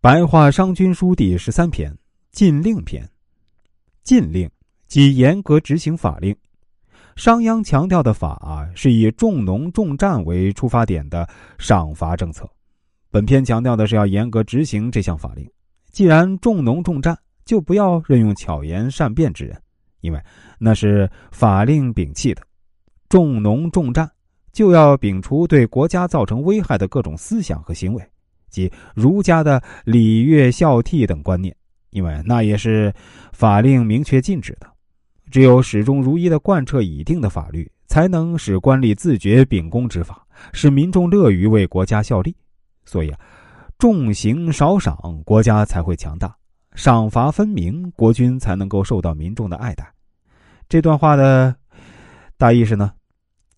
白话商君书第十三篇禁令篇。禁令即严格执行法令。商鞅强调的法啊，是以重农重战为出发点的赏罚政策。本篇强调的是要严格执行这项法令。既然重农重战，就不要任用巧言善辩之人，因为那是法令摒弃的。重农重战，就要摒除对国家造成危害的各种思想和行为。即儒家的礼乐孝悌等观念，因为那也是法令明确禁止的。只有始终如一的贯彻已定的法律，才能使官吏自觉秉公执法，使民众乐于为国家效力。所以啊，重刑少赏，国家才会强大；赏罚分明，国君才能够受到民众的爱戴。这段话的大意是呢：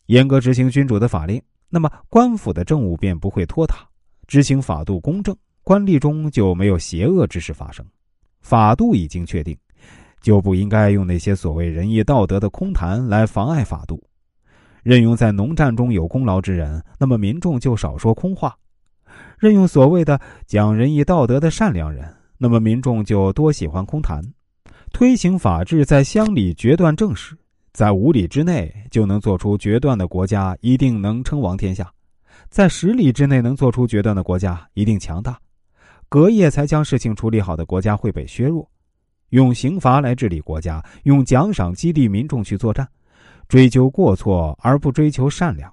严格执行君主的法令，那么官府的政务便不会拖沓。执行法度公正，官吏中就没有邪恶之事发生。法度已经确定，就不应该用那些所谓仁义道德的空谈来妨碍法度。任用在农战中有功劳之人，那么民众就少说空话；任用所谓的讲仁义道德的善良人，那么民众就多喜欢空谈。推行法治，在乡里决断政事，在五里之内就能做出决断的国家，一定能称王天下。在十里之内能做出决断的国家一定强大，隔夜才将事情处理好的国家会被削弱。用刑罚来治理国家，用奖赏激励民众去作战，追究过错而不追求善良。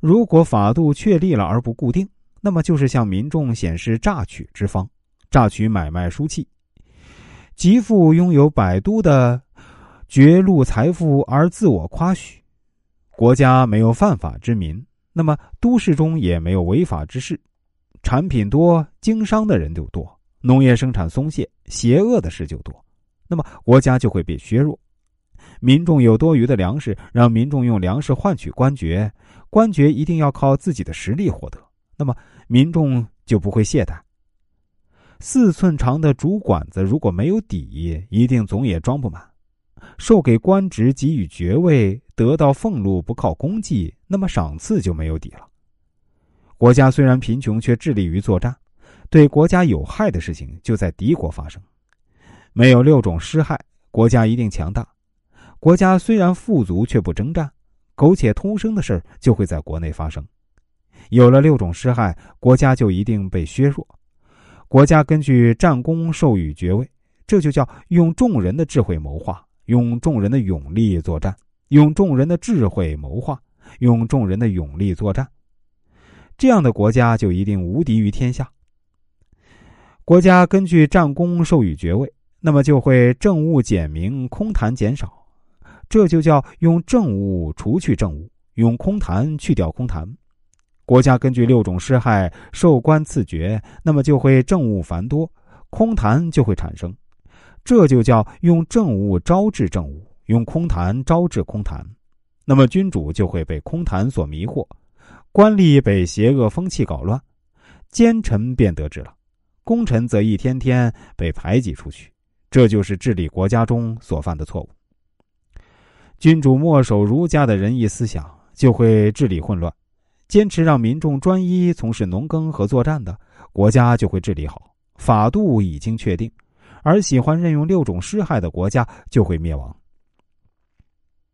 如果法度确立了而不固定，那么就是向民众显示榨取之方，榨取买卖书契。极富拥有百都的绝路财富而自我夸许，国家没有犯法之民。那么，都市中也没有违法之事，产品多，经商的人就多，农业生产松懈，邪恶的事就多，那么国家就会被削弱。民众有多余的粮食，让民众用粮食换取官爵，官爵一定要靠自己的实力获得，那么民众就不会懈怠。四寸长的竹管子如果没有底，一定总也装不满。授给官职，给予爵位，得到俸禄，不靠功绩，那么赏赐就没有底了。国家虽然贫穷，却致力于作战，对国家有害的事情就在敌国发生。没有六种施害，国家一定强大。国家虽然富足，却不征战，苟且偷生的事就会在国内发生。有了六种施害，国家就一定被削弱。国家根据战功授予爵位，这就叫用众人的智慧谋划。用众人的勇力作战，用众人的智慧谋划，用众人的勇力作战，这样的国家就一定无敌于天下。国家根据战功授予爵位，那么就会政务简明，空谈减少，这就叫用政务除去政务，用空谈去掉空谈。国家根据六种施害授官赐爵，那么就会政务繁多，空谈就会产生。这就叫用政务招致政务，用空谈招致空谈，那么君主就会被空谈所迷惑，官吏被邪恶风气搞乱，奸臣便得志了，功臣则一天天被排挤出去。这就是治理国家中所犯的错误。君主墨守儒家的仁义思想，就会治理混乱；坚持让民众专一从事农耕和作战的国家，就会治理好。法度已经确定。而喜欢任用六种施害的国家就会灭亡。